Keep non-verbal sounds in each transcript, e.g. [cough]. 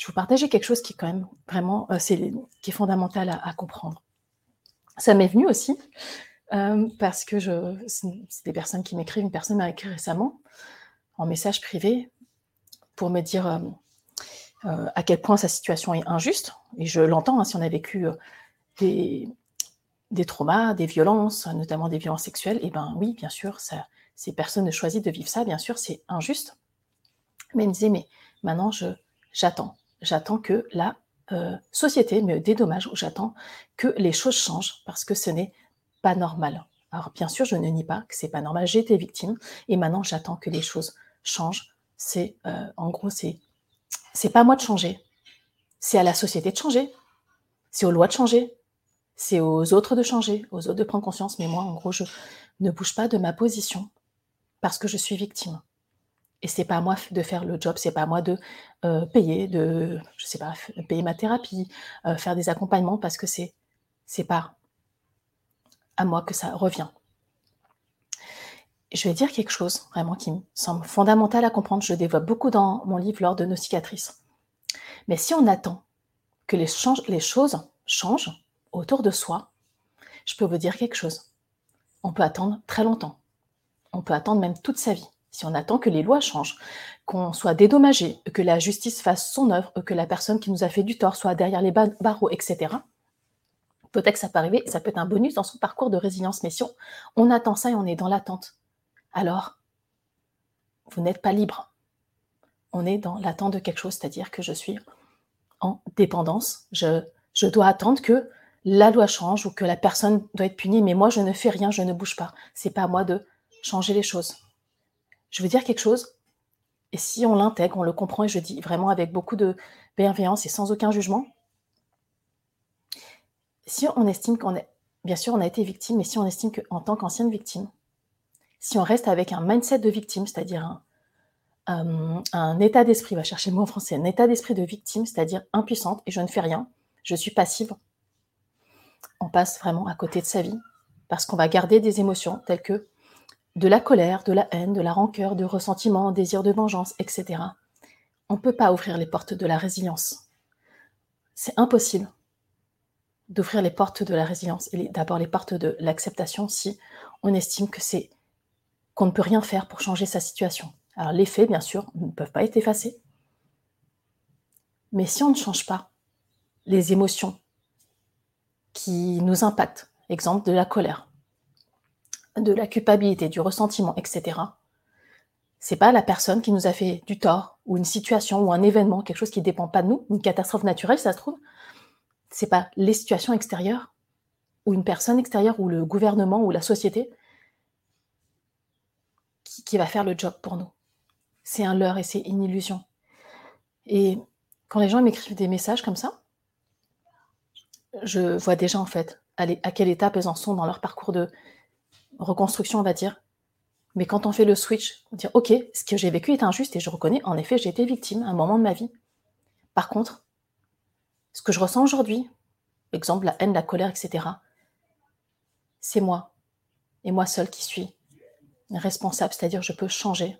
je vous partager quelque chose qui est quand même vraiment, euh, qui est fondamental à, comprendre. Ça m'est venu aussi euh, parce que c'est des personnes qui m'écrivent. Une personne m'a écrit récemment en message privé pour me dire euh, à quel point sa situation est injuste. Et je l'entends, hein, si on a vécu des, traumas, des violences, notamment des violences sexuelles, et eh ben oui, bien sûr, ces personnes ne choisissent de vivre ça, bien sûr, c'est injuste. Mais il me disait, mais maintenant, j'attends j'attends que la euh, société me dédommage ou j'attends que les choses changent parce que ce n'est pas normal. Alors bien sûr, je ne nie pas que c'est pas normal. J'ai été victime et maintenant j'attends que les choses changent. C'est euh, en gros c'est c'est pas moi de changer, c'est à la société de changer, c'est aux lois de changer, c'est aux autres de changer, aux autres de prendre conscience. Mais moi, en gros, je ne bouge pas de ma position parce que je suis victime. Et c'est pas à moi de faire le job, c'est pas à moi de euh, payer, de, je sais pas, payer ma thérapie, euh, faire des accompagnements parce que c'est, c'est pas à moi que ça revient. Je vais dire quelque chose vraiment qui me semble fondamental à comprendre. Je développe beaucoup dans mon livre Lors de nos cicatrices. Mais si on attend que les choses changent autour de soi, je peux vous dire quelque chose. On peut attendre très longtemps. On peut attendre même toute sa vie si on attend que les lois changent, qu'on soit dédommagé, que la justice fasse son œuvre, que la personne qui nous a fait du tort soit derrière les barreaux, etc., peut-être que ça peut arriver, ça peut être un bonus dans son parcours de résilience. Mais si on, attend ça et on est dans l'attente, alors vous n'êtes pas libre. On est dans l'attente de quelque chose, c'est-à-dire que je suis en dépendance. Je, dois attendre que la loi change ou que la personne doit être punie, mais moi je ne fais rien, je ne bouge pas. C'est pas à moi de changer les choses je veux dire quelque chose, et si on l'intègre, on le comprend, et je dis vraiment avec beaucoup de bienveillance et sans aucun jugement, si on estime qu'on est, bien sûr, on a été victime, mais si on estime qu'en tant qu'ancienne victime, si on reste avec un mindset de victime, c'est-à-dire un, un, état d'esprit, va chercher le mot en français, un état d'esprit de victime, c'est-à-dire impuissante, et je ne fais rien, je suis passive, on passe vraiment à côté de sa vie, parce qu'on va garder des émotions telles que de la colère, de la haine, de la rancœur, de ressentiment, désir de vengeance, etc. On ne peut pas ouvrir les portes de la résilience. C'est impossible d'ouvrir les portes de la résilience et d'abord les portes de l'acceptation si on estime que c'est qu'on ne peut rien faire pour changer sa situation. Alors les faits, bien sûr, ne peuvent pas être effacés. Mais si on ne change pas les émotions qui nous impactent, exemple de la colère, de la culpabilité, du ressentiment, etc. C'est pas la personne qui nous a fait du tort ou une situation ou un événement, quelque chose qui ne dépend pas de nous, une catastrophe naturelle, ça se trouve. C'est pas les situations extérieures ou une personne extérieure ou le gouvernement ou la société qui, va faire le job pour nous. C'est un leurre et c'est une illusion. Et quand les gens m'écrivent des messages comme ça, je vois déjà en fait à quelle étape elles en sont dans leur parcours de reconstruction, on va dire. Mais quand on fait le switch, on dire, OK, ce que j'ai vécu est injuste et je reconnais, en effet, j'ai été victime à un moment de ma vie. Par contre, ce que je ressens aujourd'hui, exemple, la haine, la colère, etc., c'est moi, et moi seul qui suis responsable, c'est-à-dire je peux changer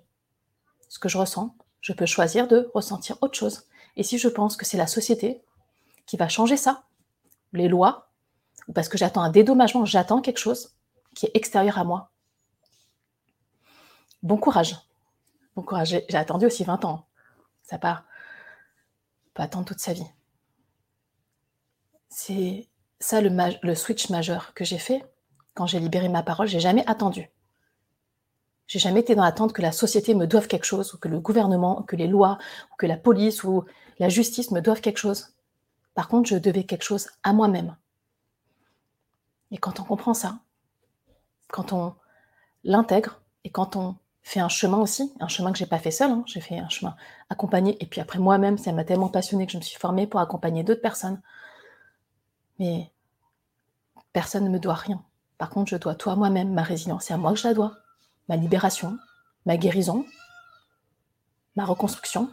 ce que je ressens, je peux choisir de ressentir autre chose. Et si je pense que c'est la société qui va changer ça, les lois, ou parce que j'attends un dédommagement, j'attends quelque chose, qui est extérieur à moi. Bon courage. Bon courage. J'ai attendu aussi 20 ans. Ça part. On peut attendre toute sa vie. C'est ça le, switch majeur que j'ai fait quand j'ai libéré ma parole. J'ai jamais attendu. J'ai jamais été dans l'attente que la société me doive quelque chose, ou que le gouvernement, que les lois, ou que la police, ou la justice me doivent quelque chose. Par contre, je devais quelque chose à moi-même. Et quand on comprend ça, quand on l'intègre et quand on fait un chemin aussi, un chemin que j'ai pas fait seul, hein, j'ai fait un chemin accompagné, et puis après moi-même, ça m'a tellement passionné que je me suis formée pour accompagner d'autres personnes. Mais personne ne me doit rien. Par contre, je dois toi moi-même, ma résilience, c'est à moi que je la dois. Ma libération, ma guérison, ma reconstruction.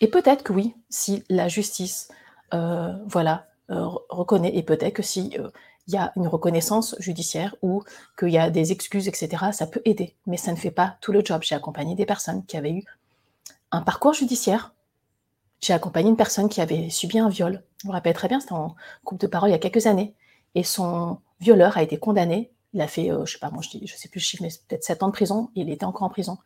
Et peut-être que oui, si la justice, euh, voilà, euh, reconnaît, et peut-être que si euh, il y a une reconnaissance judiciaire ou qu'il y a des excuses, etc., ça peut aider. Mais ça ne fait pas tout le job. J'ai accompagné des personnes qui avaient eu un parcours judiciaire J'ai accompagné une personne qui avait subi un viol. Je me rappelle très bien, c'était en couple de parole il y a quelques années. Et son violeur a été condamné. Il a fait, euh, je sais pas, moi je dis, je sais plus le chiffre, mais peut-être 7 ans de prison. Il était encore en prison.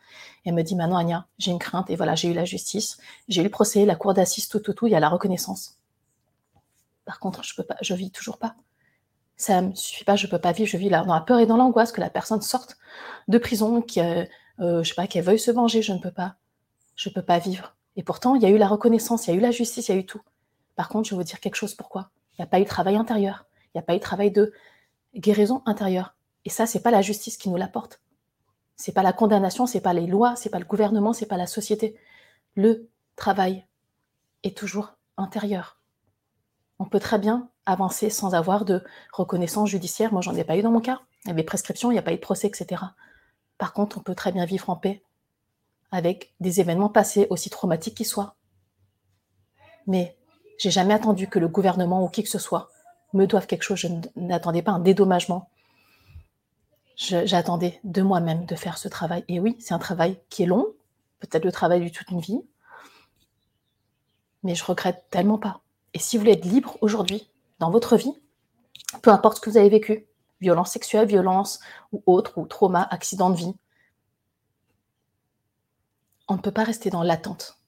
Et elle me dit, maintenant, Anya, j'ai une crainte. Et voilà, j'ai eu la justice, j'ai eu le procès, la cour d'assises, tout, tout, tout. Il y a la reconnaissance. Par contre, je peux pas, je vis toujours pas. Ça me suffit pas, je peux pas vivre. Je vis là dans la peur et dans l'angoisse que la personne sorte de prison, qui, euh, je sais pas, qu'elle veuille se venger. Je ne peux pas, je peux pas vivre. Et pourtant, il y a eu la reconnaissance, il y a eu la justice, il y a eu tout. Par contre, je vais vous dire quelque chose. Pourquoi? Il n'y a pas eu de travail intérieur. Il n'y a pas eu de travail de guérison intérieure. Et ça, c'est pas la justice qui nous l'apporte. C'est pas la condamnation, c'est pas les lois, c'est pas le gouvernement, c'est pas la société. Le travail est toujours intérieur. On peut très bien avancer sans avoir de reconnaissance judiciaire. Moi, j'en ai pas eu dans mon cas. Il y avait prescription, il n'y a pas eu de procès, etc. Par contre, on peut très bien vivre en paix avec des événements passés, aussi traumatiques qu'ils soient. Mais j'ai jamais attendu que le gouvernement ou qui que ce soit me doive quelque chose. Je n'attendais pas un dédommagement. J'attendais de moi-même de faire ce travail. Et oui, c'est un travail qui est long, peut-être le travail de toute une vie, mais je regrette tellement pas. Et si vous voulez être libre aujourd'hui, dans votre vie, peu importe ce que vous avez vécu, violence sexuelle, violence ou autre, ou trauma, accident de vie, on ne peut pas rester dans l'attente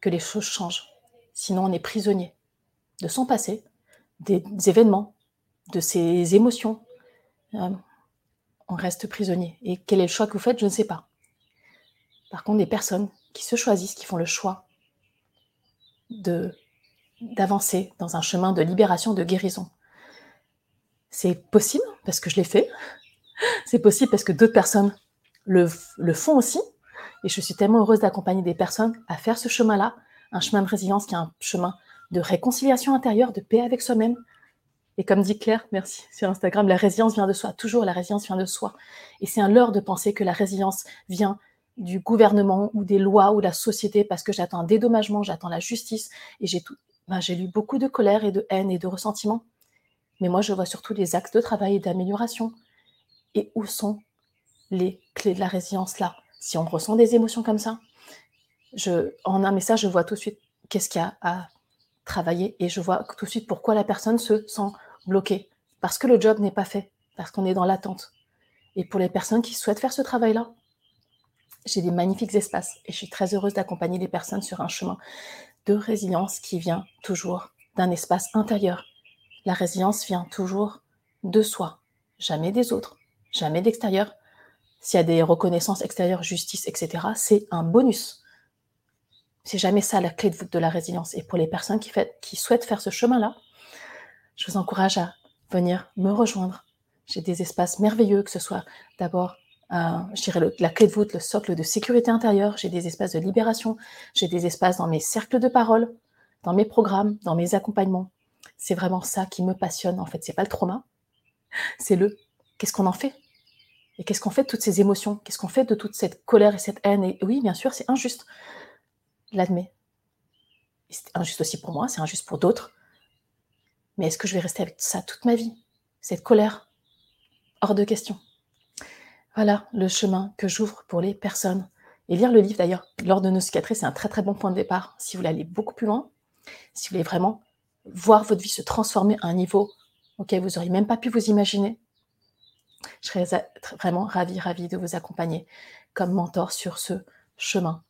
que les choses changent. Sinon, on est prisonnier de son passé, des, événements, de ses émotions. Euh, on reste prisonnier. Et quel est le choix que vous faites Je ne sais pas. Par contre, des personnes qui se choisissent, qui font le choix de d'avancer dans un chemin de libération, de guérison. C'est possible parce que je l'ai fait. [laughs] C'est possible parce que d'autres personnes le, le font aussi. Et je suis tellement heureuse d'accompagner des personnes à faire ce chemin-là, un chemin de résilience qui est un chemin de réconciliation intérieure, de paix avec soi-même. Et comme dit Claire, merci, sur Instagram, la résilience vient de soi. Toujours, la résilience vient de soi. Et c'est un leurre de penser que la résilience vient du gouvernement ou des lois ou de la société parce que j'attends un dédommagement, j'attends la justice. Et j'ai tout, ben, j'ai lu beaucoup de colère et de haine et de ressentiment. Mais moi, je vois surtout les axes de travail et d'amélioration. Et où sont les clés de la résilience là? Si on ressent des émotions comme ça, en un message, je vois tout de suite qu'est-ce qu'il y a à travailler et je vois tout de suite pourquoi la personne se sent bloquée. Parce que le job n'est pas fait, parce qu'on est dans l'attente. Et pour les personnes qui souhaitent faire ce travail-là, j'ai des magnifiques espaces et je suis très heureuse d'accompagner les personnes sur un chemin de résilience qui vient toujours d'un espace intérieur. La résilience vient toujours de soi, jamais des autres, jamais d'extérieur. S'il y a des reconnaissances extérieures, justice, etc., c'est un bonus. C'est jamais ça la clé de la résilience. Et pour les personnes qui souhaitent faire ce chemin-là, je vous encourage à venir me rejoindre. J'ai des espaces merveilleux, que ce soit d'abord, euh, je dirais, la clé de voûte, le socle de sécurité intérieure. J'ai des espaces de libération. J'ai des espaces dans mes cercles de parole, dans mes programmes, dans mes accompagnements. C'est vraiment ça qui me passionne. En fait, c'est pas le trauma, c'est le qu'est-ce qu'on en fait? Et qu'est-ce qu'on fait de toutes ces émotions? Qu'est-ce qu'on fait de toute cette colère et cette haine? Et oui, bien sûr, c'est injuste l'admets. C'est injuste aussi pour moi, c'est injuste pour d'autres. Mais est-ce que je vais rester avec ça toute ma vie? Cette colère? Hors de question. Voilà le chemin que j'ouvre pour les personnes. Et lire le livre d'ailleurs, lors de nos cicatrices, c'est un très très bon point de départ. Si vous voulez aller beaucoup plus loin, si vous voulez vraiment voir votre vie se transformer à un niveau auquel vous n'auriez même pas pu vous imaginer, je serais vraiment ravie, ravie de vous accompagner comme mentor sur ce chemin.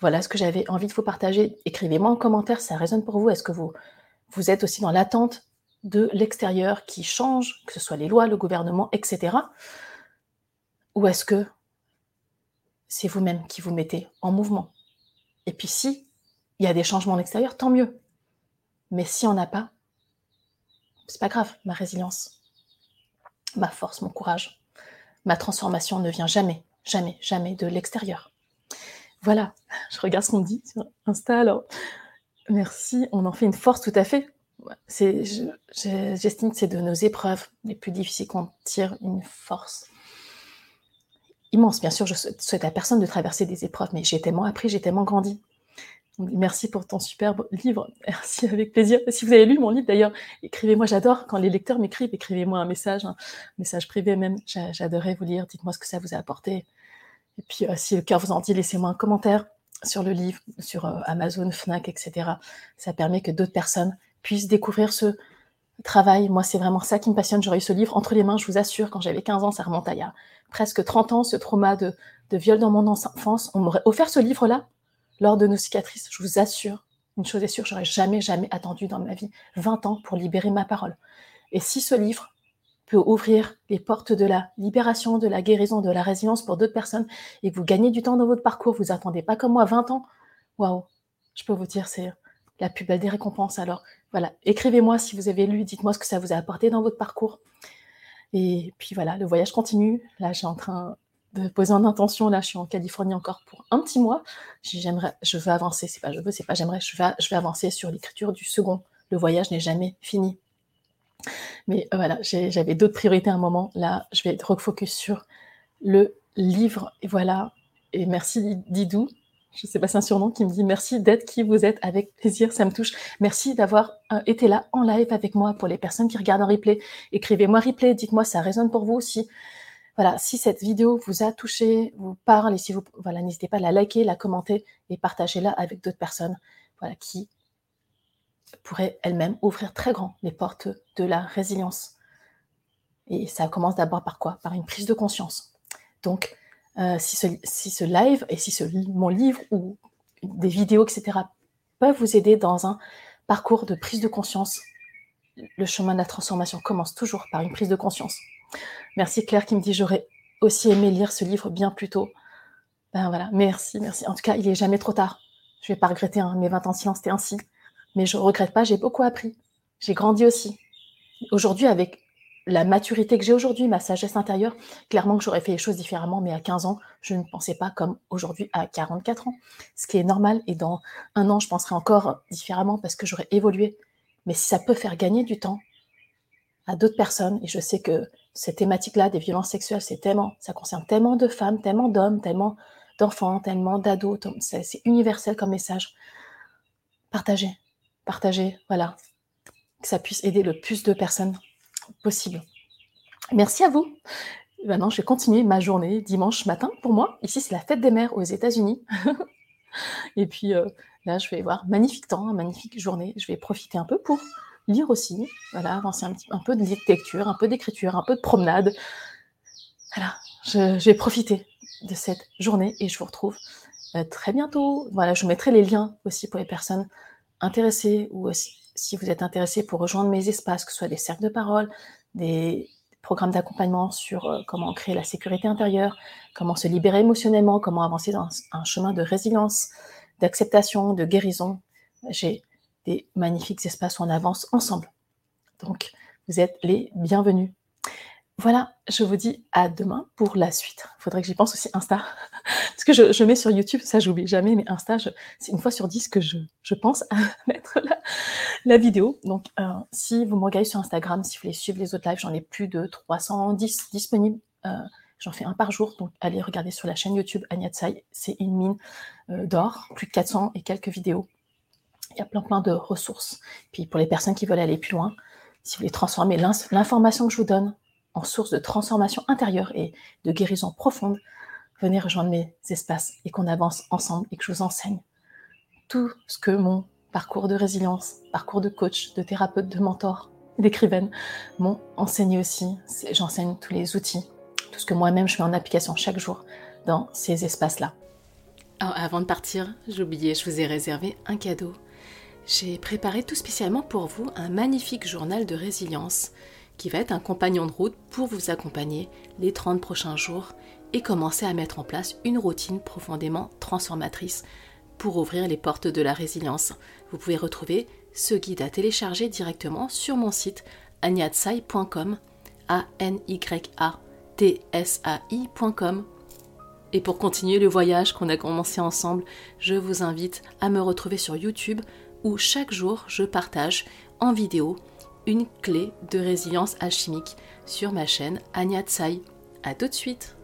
Voilà ce que j'avais envie de vous partager. Écrivez-moi en commentaire si ça résonne pour vous. Est-ce que vous, vous êtes aussi dans l'attente de l'extérieur qui change, que ce soit les lois, le gouvernement, etc. Ou est-ce que c'est vous-même qui vous mettez en mouvement? Et puis si il y a des changements à l'extérieur, tant mieux. Mais si on n'a pas, c'est pas grave. Ma résilience, ma force, mon courage, ma transformation ne vient jamais, jamais, jamais de l'extérieur. Voilà, je regarde ce qu'on dit sur Insta. Alors, merci, on en fait une force tout à fait. J'estime que c'est de nos épreuves les plus difficiles qu'on tire une force immense. Bien sûr, je souhaite à personne de traverser des épreuves, mais j'ai tellement appris, j'ai tellement grandi. merci pour ton superbe livre. [laughs] Merci, avec plaisir. Si vous avez lu mon livre, d'ailleurs, écrivez-moi. J'adore quand les lecteurs m'écrivent. Écrivez-moi un message, un message privé même. J'adorerais vous lire. Dites-moi ce que ça vous a apporté. Et puis, euh, si le cœur vous en dit, laissez-moi un commentaire. sur le livre, sur euh, Amazon, Fnac, etc. Ça permet que d'autres personnes puissent découvrir ce travail. Moi, c'est vraiment ça qui me passionne. J'aurais eu ce livre entre les mains, je vous assure, quand j'avais 15 ans, ça remonte à il y a presque 30 ans, ce trauma de, viol dans mon enfance. On m'aurait offert ce livre-là lors de nos cicatrices. Je vous assure, une chose est sûre, j'aurais jamais, jamais attendu dans ma vie 20 ans pour libérer ma parole. Et si ce livre peut ouvrir les portes de la libération, de la guérison, de la résilience pour d'autres personnes et que vous gagnez du temps dans votre parcours, vous attendez pas comme moi 20 ans, waouh, je peux vous dire, c'est la plus belle des récompenses. Alors voilà, écrivez-moi si vous avez lu, dites-moi ce que ça vous a apporté dans votre parcours. Et puis voilà, le voyage continue. Là, j'ai en train de poser en intention. Là, je suis en Californie encore pour un petit mois. J'aimerais, je veux avancer. C'est pas je veux, c'est pas j'aimerais. Je vais, avancer sur l'écriture du second. Le voyage n'est jamais fini. Mais euh, voilà, j'avais d'autres priorités à un moment. Là, je vais refocus sur le livre. Et voilà. Et merci Didou. Je sais pas, c'est un surnom qui me dit merci d'être qui vous êtes avec plaisir, ça me touche. Merci d'avoir euh, été là en live avec moi pour les personnes qui regardent en replay. Écrivez-moi replay, dites-moi ça résonne pour vous aussi. Voilà, si cette vidéo vous a touché, vous parle, et si vous, voilà, n'hésitez pas à la liker, la commenter et partagez-la avec d'autres personnes, voilà, qui pourraient elles-mêmes ouvrir très grand les portes de la résilience. Et ça commence d'abord par quoi? Par une prise de conscience. Donc, euh, si, ce, live et si ce, mon livre ou des vidéos, etc., peuvent vous aider dans un parcours de prise de conscience, le chemin de la transformation commence toujours par une prise de conscience. Merci Claire qui me dit j'aurais aussi aimé lire ce livre bien plus tôt. Ben voilà, merci, merci. En tout cas, il est jamais trop tard. Je vais pas regretter, hein, mes 20 ans de silence, c'était ainsi. Mais je regrette pas, j'ai beaucoup appris. J'ai grandi aussi. Aujourd'hui, avec la maturité que j'ai aujourd'hui, ma sagesse intérieure, clairement que j'aurais fait les choses différemment, mais à 15 ans, je ne pensais pas comme aujourd'hui à 44 ans, ce qui est normal. Et dans un an, je penserai encore différemment parce que j'aurais évolué. Mais si ça peut faire gagner du temps à d'autres personnes, et je sais que cette thématique-là des violences sexuelles, c'est tellement, ça concerne tellement de femmes, tellement d'hommes, tellement d'enfants, tellement d'ados, c'est universel comme message. Partagez, partagez, voilà, que ça puisse aider le plus de personnes possible. Merci à vous. Maintenant, je vais continuer ma journée dimanche matin pour moi. Ici, c'est la fête des mères aux États-Unis. [laughs] Et puis euh, là, je vais voir magnifique temps, magnifique journée. Je vais profiter un peu pour lire aussi, voilà, avancer un, petit, un peu de lecture, un peu d'écriture, un peu de promenade. Voilà, je, vais profiter de cette journée et je vous retrouve euh, très bientôt. Voilà, je vous mettrai les liens aussi pour les personnes intéressées ou aussi si vous êtes intéressé pour rejoindre mes espaces, que ce soit des cercles de parole, des programmes d'accompagnement sur euh, comment créer la sécurité intérieure, comment se libérer émotionnellement, comment avancer dans un chemin de résilience, d'acceptation, de guérison, j'ai des magnifiques espaces où on avance ensemble. Donc, vous êtes les bienvenus. Voilà, je vous dis à demain pour la suite. Faudrait que j'y pense aussi Insta. [laughs] Parce que je, mets sur YouTube, ça j'oublie jamais, mais Insta, c'est une fois sur dix que je, pense à [laughs] mettre la, vidéo. Donc, euh, si vous me regardez sur Instagram, si vous voulez suivre les autres lives, j'en ai plus de 310 disponibles. Euh, j'en fais un par jour, donc allez regarder sur la chaîne YouTube Agnat c'est une mine euh, d'or, plus de 400 et quelques vidéos. Il y a plein plein de ressources. Puis pour les personnes qui veulent aller plus loin, si vous voulez transformer l'information que je vous donne en source de transformation intérieure et de guérison profonde, venez rejoindre mes espaces et qu'on avance ensemble et que je vous enseigne tout ce que mon parcours de résilience, parcours de coach, de thérapeute, de mentor, d'écrivaine m'ont enseigné aussi. J'enseigne tous les outils, tout ce que moi-même je mets en application chaque jour dans ces espaces-là. avant de partir, oublié, je vous ai réservé un cadeau. J'ai préparé tout spécialement pour vous un magnifique journal de résilience qui va être un compagnon de route pour vous accompagner les 30 prochains jours et commencer à mettre en place une routine profondément transformatrice pour ouvrir les portes de la résilience. Vous pouvez retrouver ce guide à télécharger directement sur mon site agnatsai.com a n. Et pour continuer le voyage qu'on a commencé ensemble, je vous invite à me retrouver sur YouTube où chaque jour je partage en vidéo une clé de résilience alchimique sur ma chaîne Tsai. A tout de suite